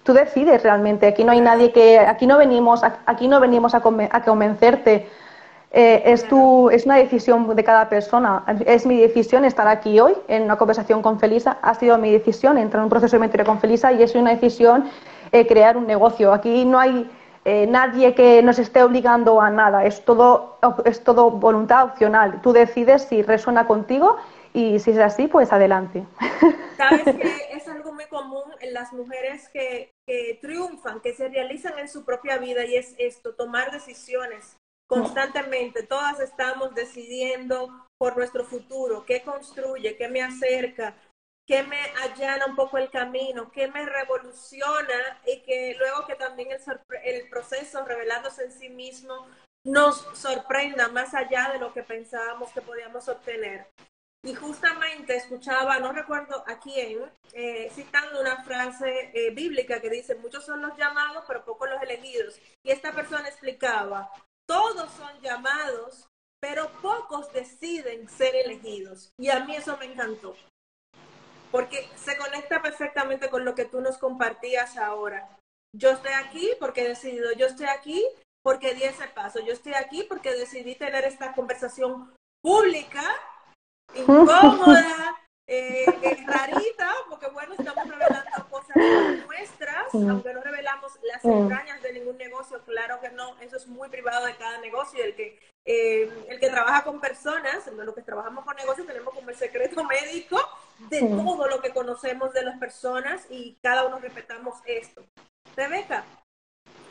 tú decides realmente. Aquí no hay nadie que, aquí no venimos, aquí no venimos a, convencerte. Eh, es, tu, es una decisión de cada persona. Es mi decisión estar aquí hoy en una conversación con Felisa. Ha sido mi decisión entrar en un proceso de mentoría con Felisa y es una decisión eh, crear un negocio. Aquí no hay eh, nadie que nos esté obligando a nada. Es todo, es todo voluntad opcional. Tú decides si resuena contigo y si es así, pues adelante. Sabes que es algo muy común en las mujeres que, triunfan, que se realizan en su propia vida y es esto, tomar decisiones constantemente. Todas estamos decidiendo por nuestro futuro, qué construye, qué me acerca, qué me allana un poco el camino, qué me revoluciona y que luego que también el, el proceso revelándose en sí mismo nos sorprenda más allá de lo que pensábamos que podíamos obtener. Y justamente escuchaba, no recuerdo a quién, eh, citando una frase eh, bíblica que dice, muchos son los llamados, pero pocos los elegidos. Y esta persona explicaba, todos son llamados, pero pocos deciden ser elegidos. Y a mí eso me encantó, porque se conecta perfectamente con lo que tú nos compartías ahora. Yo estoy aquí porque he decidido, yo estoy aquí porque di ese paso, yo estoy aquí porque decidí tener esta conversación pública incómoda, eh, rarita, porque bueno, estamos revelando cosas nuestras, aunque no revelamos las entrañas de ningún negocio, claro que no, eso es muy privado de cada negocio, el que, eh, el que trabaja con personas, los que trabajamos con negocios tenemos como el secreto médico de todo lo que conocemos de las personas y cada uno respetamos esto. Rebeca,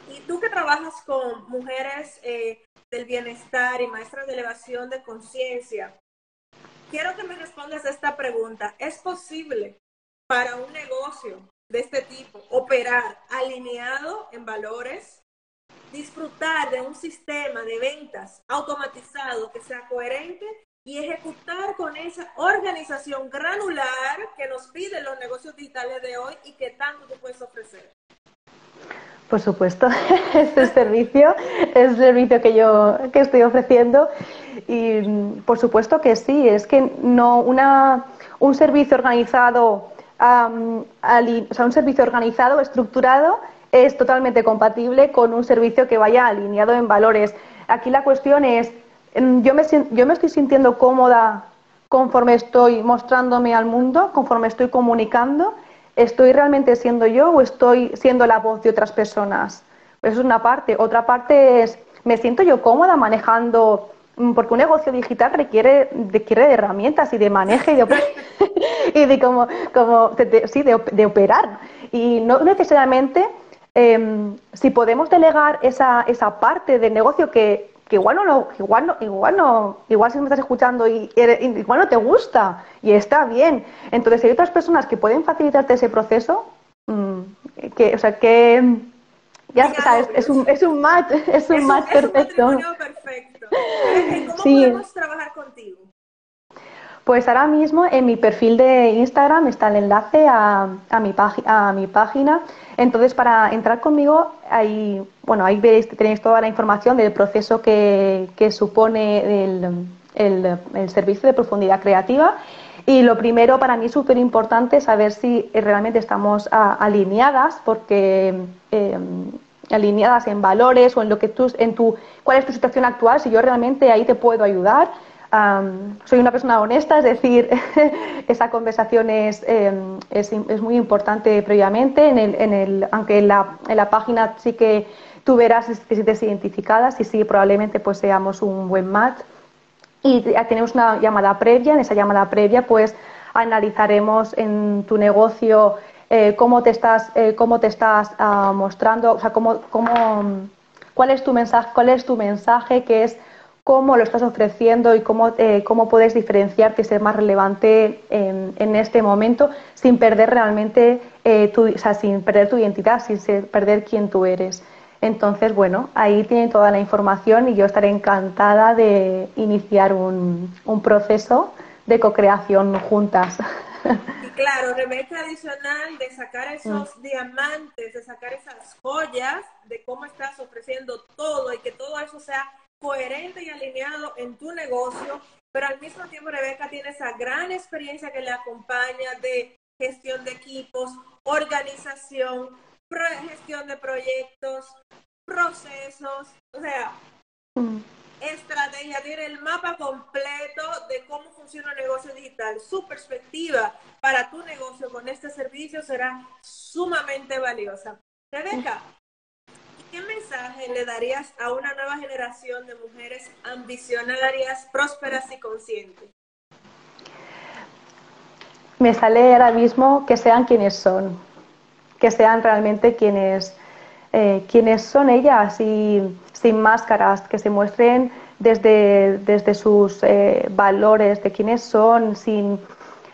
y tú que trabajas con mujeres eh, del bienestar y maestras de elevación de conciencia, quiero que me respondas a esta pregunta. ¿Es posible para un negocio de este tipo operar alineado en valores, disfrutar de un sistema de ventas automatizado que sea coherente y ejecutar con esa organización granular que nos piden los negocios digitales de hoy y que tanto tú puedes ofrecer? Por supuesto, este servicio es el servicio que yo que estoy ofreciendo y por supuesto que sí, es que no una, un servicio organizado, o sea, un servicio organizado, estructurado, es totalmente compatible con un servicio que vaya alineado en valores. Aquí la cuestión es, mm, yo me, yo me estoy sintiendo cómoda conforme estoy mostrándome al mundo, conforme estoy comunicando, ¿estoy realmente siendo yo o estoy siendo la voz de otras personas? Eso es una parte. Otra parte es, ¿me siento yo cómoda manejando Mm, porque un negocio digital requiere, requiere de herramientas y de manejo y de, y de como, como de, sí, de, operar. Y no necesariamente em, si podemos delegar esa, esa parte del negocio que, que igual no, igual no, igual no, igual si me estás escuchando y igual no te gusta y está bien. Entonces hay otras personas que pueden facilitarte ese proceso, mm, que, o sea, que ya sabes, es un, es un match, es un match perfecto. Un perfecto. ¿Cómo podemos trabajar contigo? Pues ahora mismo en mi perfil de Instagram está el enlace a, a, mi, a mi página. Entonces, para entrar conmigo, ahí, bueno, tenéis toda la información del proceso que, supone el, servicio de profundidad creativa y lo primero para mí es súper importante saber si realmente estamos alineadas, porque em, alineadas en valores o en lo que tú, en tu, cuál es tu situación actual, si yo realmente ahí te puedo ayudar. Soy una persona honesta, es decir, esa conversación es, em, es, es, muy importante previamente, en el, en el, aunque en la, en la página sí que tú verás si te sientes identificada, si sí, probablemente pues seamos un buen match. Y tenemos una llamada previa, en esa llamada previa pues analizaremos en tu negocio eh, cómo te estás, eh, cómo te estás ah, mostrando, o sea, cómo, cómo, cuál es tu mensaje, cuál es tu mensaje, que es cómo lo estás ofreciendo y cómo, eh, cómo puedes diferenciarte y ser más relevante en, en este momento sin perder realmente tu, o sea, sin perder tu identidad, sin perder quién tú eres. Entonces, bueno, ahí tienen toda la información y yo estaré encantada de iniciar un, un proceso de co-creación juntas. Y claro, remés tradicional de sacar esos mm. diamantes, de sacar esas joyas, de cómo estás ofreciendo todo y que todo eso sea coherente y alineado en tu negocio, pero al mismo tiempo Rebeca tiene esa gran experiencia que le acompaña de gestión de equipos, organización, gestión de proyectos, procesos, o sea, mm estrategia, tiene el mapa completo de cómo funciona el negocio digital. Su perspectiva para tu negocio con este servicio será sumamente valiosa. Rebeca, ¿qué mensaje le darías a una nueva generación de mujeres ambicionarias, prósperas y conscientes? Me sale ahora mismo que sean quienes son, que sean realmente quienes, eh, quienes son ellas y sin máscaras, que se muestren desde, desde sus eh, valores, de quiénes son, sin...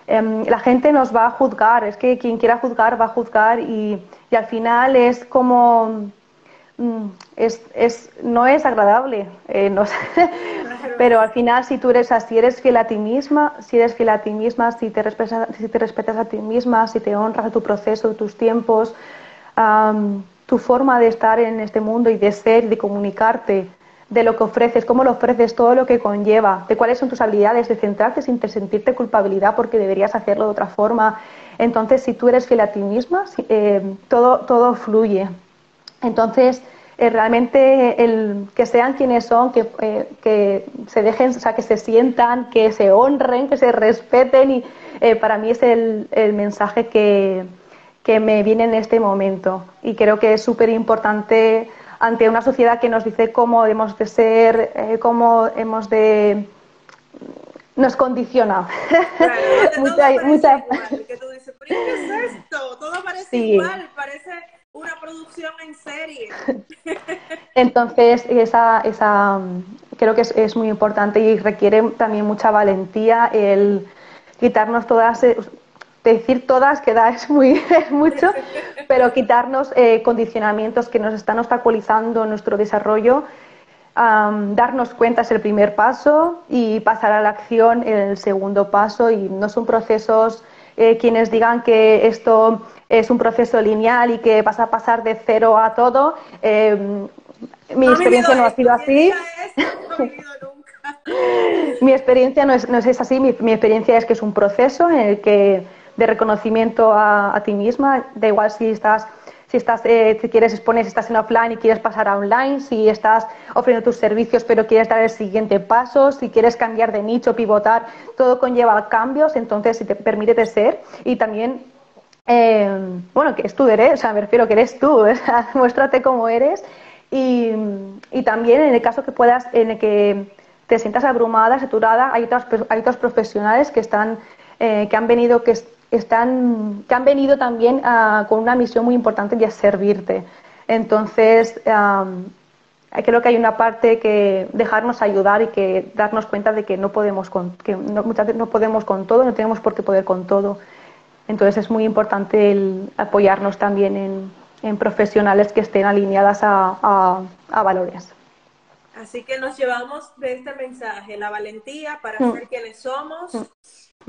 Em, la gente nos va a juzgar, es que quien quiera juzgar va a juzgar y, y al final es como... Mm, es, es, no es agradable, eh, no pero al final si tú eres así, eres fiel a ti misma, si eres fiel a ti misma, si te respetas, si te respetas a ti misma, si te honras a tu proceso, tus tiempos, tu forma de estar en este mundo y de ser, de comunicarte, de lo que ofreces, cómo lo ofreces, todo lo que conlleva, de cuáles son tus habilidades, de centrarte sin sentirte culpabilidad porque deberías hacerlo de otra forma. Entonces, si tú eres fiel a ti misma, eh, todo, todo fluye. Entonces, eh, realmente el, que sean quienes son, que, eh, que, se dejen, o sea, que se sientan, que se honren, que se respeten y para mí es el, el mensaje que, que me viene en este momento. Y creo que es súper importante ante una sociedad que nos dice cómo hemos de ser, eh, cómo hemos de nos condiciona. mucha, mucha... que tú dices, ¿qué es esto? Todo parece igual, parece una producción en serie. Entonces, esa, esa creo que es, es, muy importante y requiere también mucha valentía el quitarnos todas, decir todas queda es muy mucho, pero quitarnos eh, condicionamientos que nos están obstaculizando nuestro desarrollo, darnos cuenta es el primer paso y pasar a la acción el segundo paso y no son procesos eh, quienes digan que esto es un proceso lineal y que vas a pasar de cero a todo. Em, mi experiencia no ha sido así. mi experiencia no es, no es así, mi, mi, experiencia es que es un proceso en el que de reconocimiento a, ti misma. Da igual si estás, si estás, eh, si quieres exponer, si estás en offline y quieres pasar a online, si estás ofreciendo tus servicios pero quieres dar el siguiente paso, si quieres cambiar de nicho, pivotar, todo conlleva cambios, entonces si te permite ser y también eh, bueno, que es tu derecho, o sea, me refiero que eres tú, muéstrate como eres y, y, también en el caso que puedas, en el que te sientas abrumada, saturada, hay otros, hay otros profesionales que están, eh, que han venido, que, están, que han venido también ah, con una misión muy importante de servirte. Entonces, creo que hay una parte que dejarnos ayudar y que darnos cuenta de que no podemos con, que muchas veces no podemos con todo, no tenemos por qué poder con todo. Entonces es muy importante el apoyarnos también en, en profesionales que estén alineadas a, a, valores. Así que nos llevamos de este mensaje la valentía para mm. ser quienes somos, mm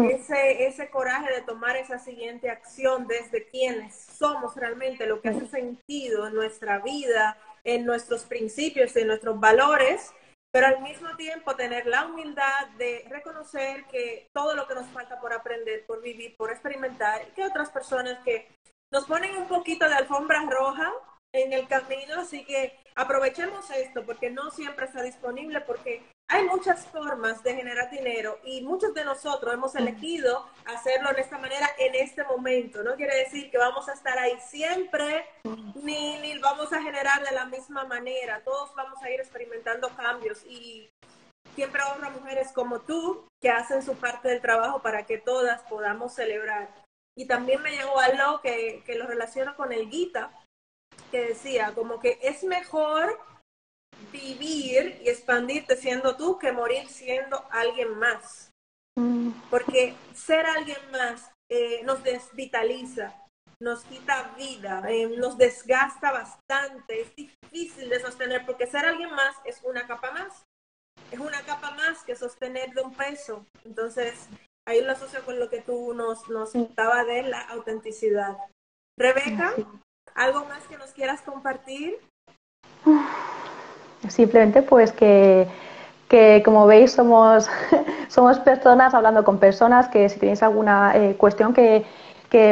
ese, ese coraje de tomar esa siguiente acción desde quienes somos realmente, lo que hace sentido en nuestra vida, en nuestros principios, en nuestros valores, pero al mismo tiempo tener la humildad de reconocer que todo lo que nos falta por aprender, por vivir, por experimentar, y que otras personas que nos ponen un poquito de alfombra roja en el camino, así que aprovechemos esto porque no siempre está disponible porque hay muchas formas de generar dinero y muchos de nosotros hemos elegido hacerlo de esta manera en este momento. No quiere decir que vamos a estar ahí siempre ni, ni vamos a generar de la misma manera. Todos vamos a ir experimentando cambios y siempre habrá mujeres como tú que hacen su parte del trabajo para que todas podamos celebrar. Y también me llegó algo que, que lo relaciono con el Gita, que decía como que es mejor vivir y expandirte siendo tú que morir siendo alguien más. Porque ser alguien más eh, nos desvitaliza, nos quita vida, eh, nos desgasta bastante, es difícil de sostener porque ser alguien más es una capa más, es una capa más que sostener de un peso. Entonces, ahí lo asocio con lo que tú nos, nos contaba de la autenticidad. Rebeca, ¿Algo más que nos quieras compartir? Simplemente pues que, como veis somos, somos personas hablando con personas, que si tenéis alguna eh, cuestión que,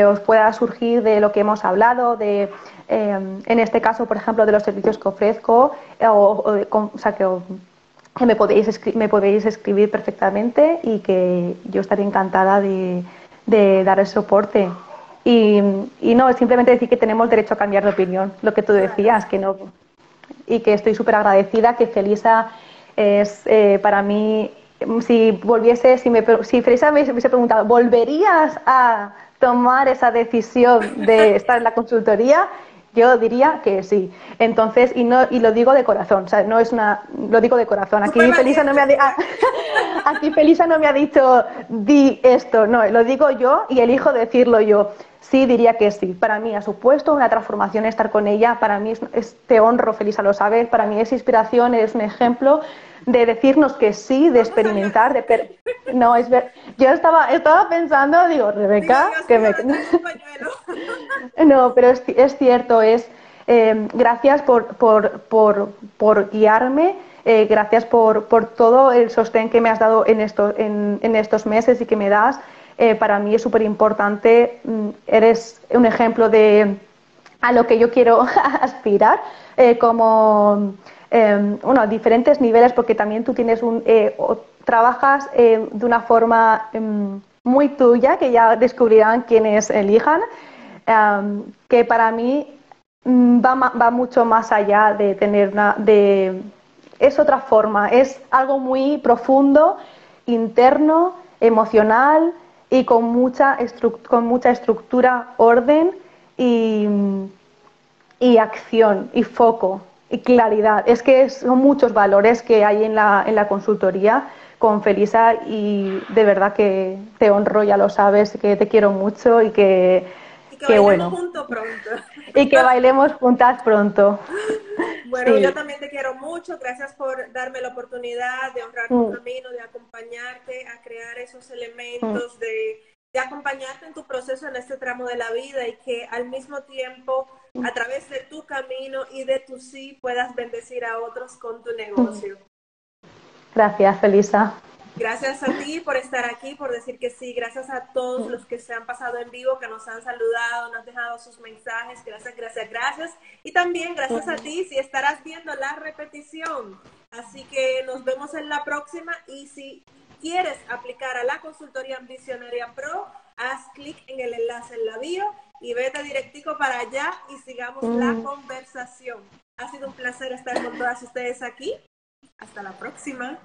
os pueda surgir de lo que hemos hablado, de, em, en este caso, por ejemplo, de los servicios que ofrezco, eh, o, sea, que, me, podéis me podéis escribir perfectamente y que yo estaré encantada de, de dar el soporte. Y, no, simplemente decir que tenemos derecho a cambiar de opinión, lo que tú decías, que no. Y que estoy súper agradecida, que Felisa es eh, para mí, si volviese, si, me, si Felisa me hubiese preguntado, ¿volverías a tomar esa decisión de estar en la consultoría? Yo diría que sí. Entonces, y no y lo digo de corazón, o sea, no es una lo digo de corazón. Aquí Felisa no me ha aquí Felisa no me ha dicho di esto, no, lo digo yo y elijo decirlo yo. Sí, diría que sí. Para mí ha supuesto una transformación estar con ella. Para mí es, te honro, Felisa, lo sabes. Para mí es inspiración, es un ejemplo de decirnos que sí, de experimentar, de no es ver... yo estaba estaba pensando, digo, Rebeca, que me no, pero es, cierto, es eh, gracias por, por, por, por guiarme. Eh, gracias por, por, todo el sostén que me has dado en, esto, en, en estos meses y que me das. Eh, para mí es súper importante. Mm, eres un ejemplo de a lo que yo quiero aspirar, eh, como em, bueno, a diferentes niveles, porque también tú tienes un eh, trabajas de una forma em, muy tuya, que ya descubrirán quienes elijan, em, que para mí mm, va, va, mucho más allá de tener una, de es otra forma, es algo muy profundo, interno, emocional, y con mucha, con mucha estructura, orden y, y, acción y foco y claridad. Es que son muchos valores que hay en la, en la consultoría con Felisa y de verdad que te honro, ya lo sabes, que te quiero mucho y que, y que, bueno. pronto. Y que bailemos juntas pronto. Bueno, yo también te quiero mucho. Gracias por darme la oportunidad de honrar tu mm. camino, de acompañarte a crear esos elementos, mm. de, de, acompañarte en tu proceso en este tramo de la vida y que al mismo tiempo, mm. a través de tu camino y de tu sí, puedas bendecir a otros con tu negocio. Gracias, Felisa. Gracias a ti por estar aquí, por decir que sí. Gracias a todos los que se han pasado en vivo, que nos han saludado, nos han dejado sus mensajes. Gracias, gracias, gracias. Y también gracias a ti si estarás viendo la repetición. Así que nos vemos en la próxima y si quieres aplicar a la consultoría Visionaria Pro, haz clic en el enlace en la bio y vete directico para allá y sigamos la conversación. Ha sido un placer estar con todas ustedes aquí. Hasta la próxima.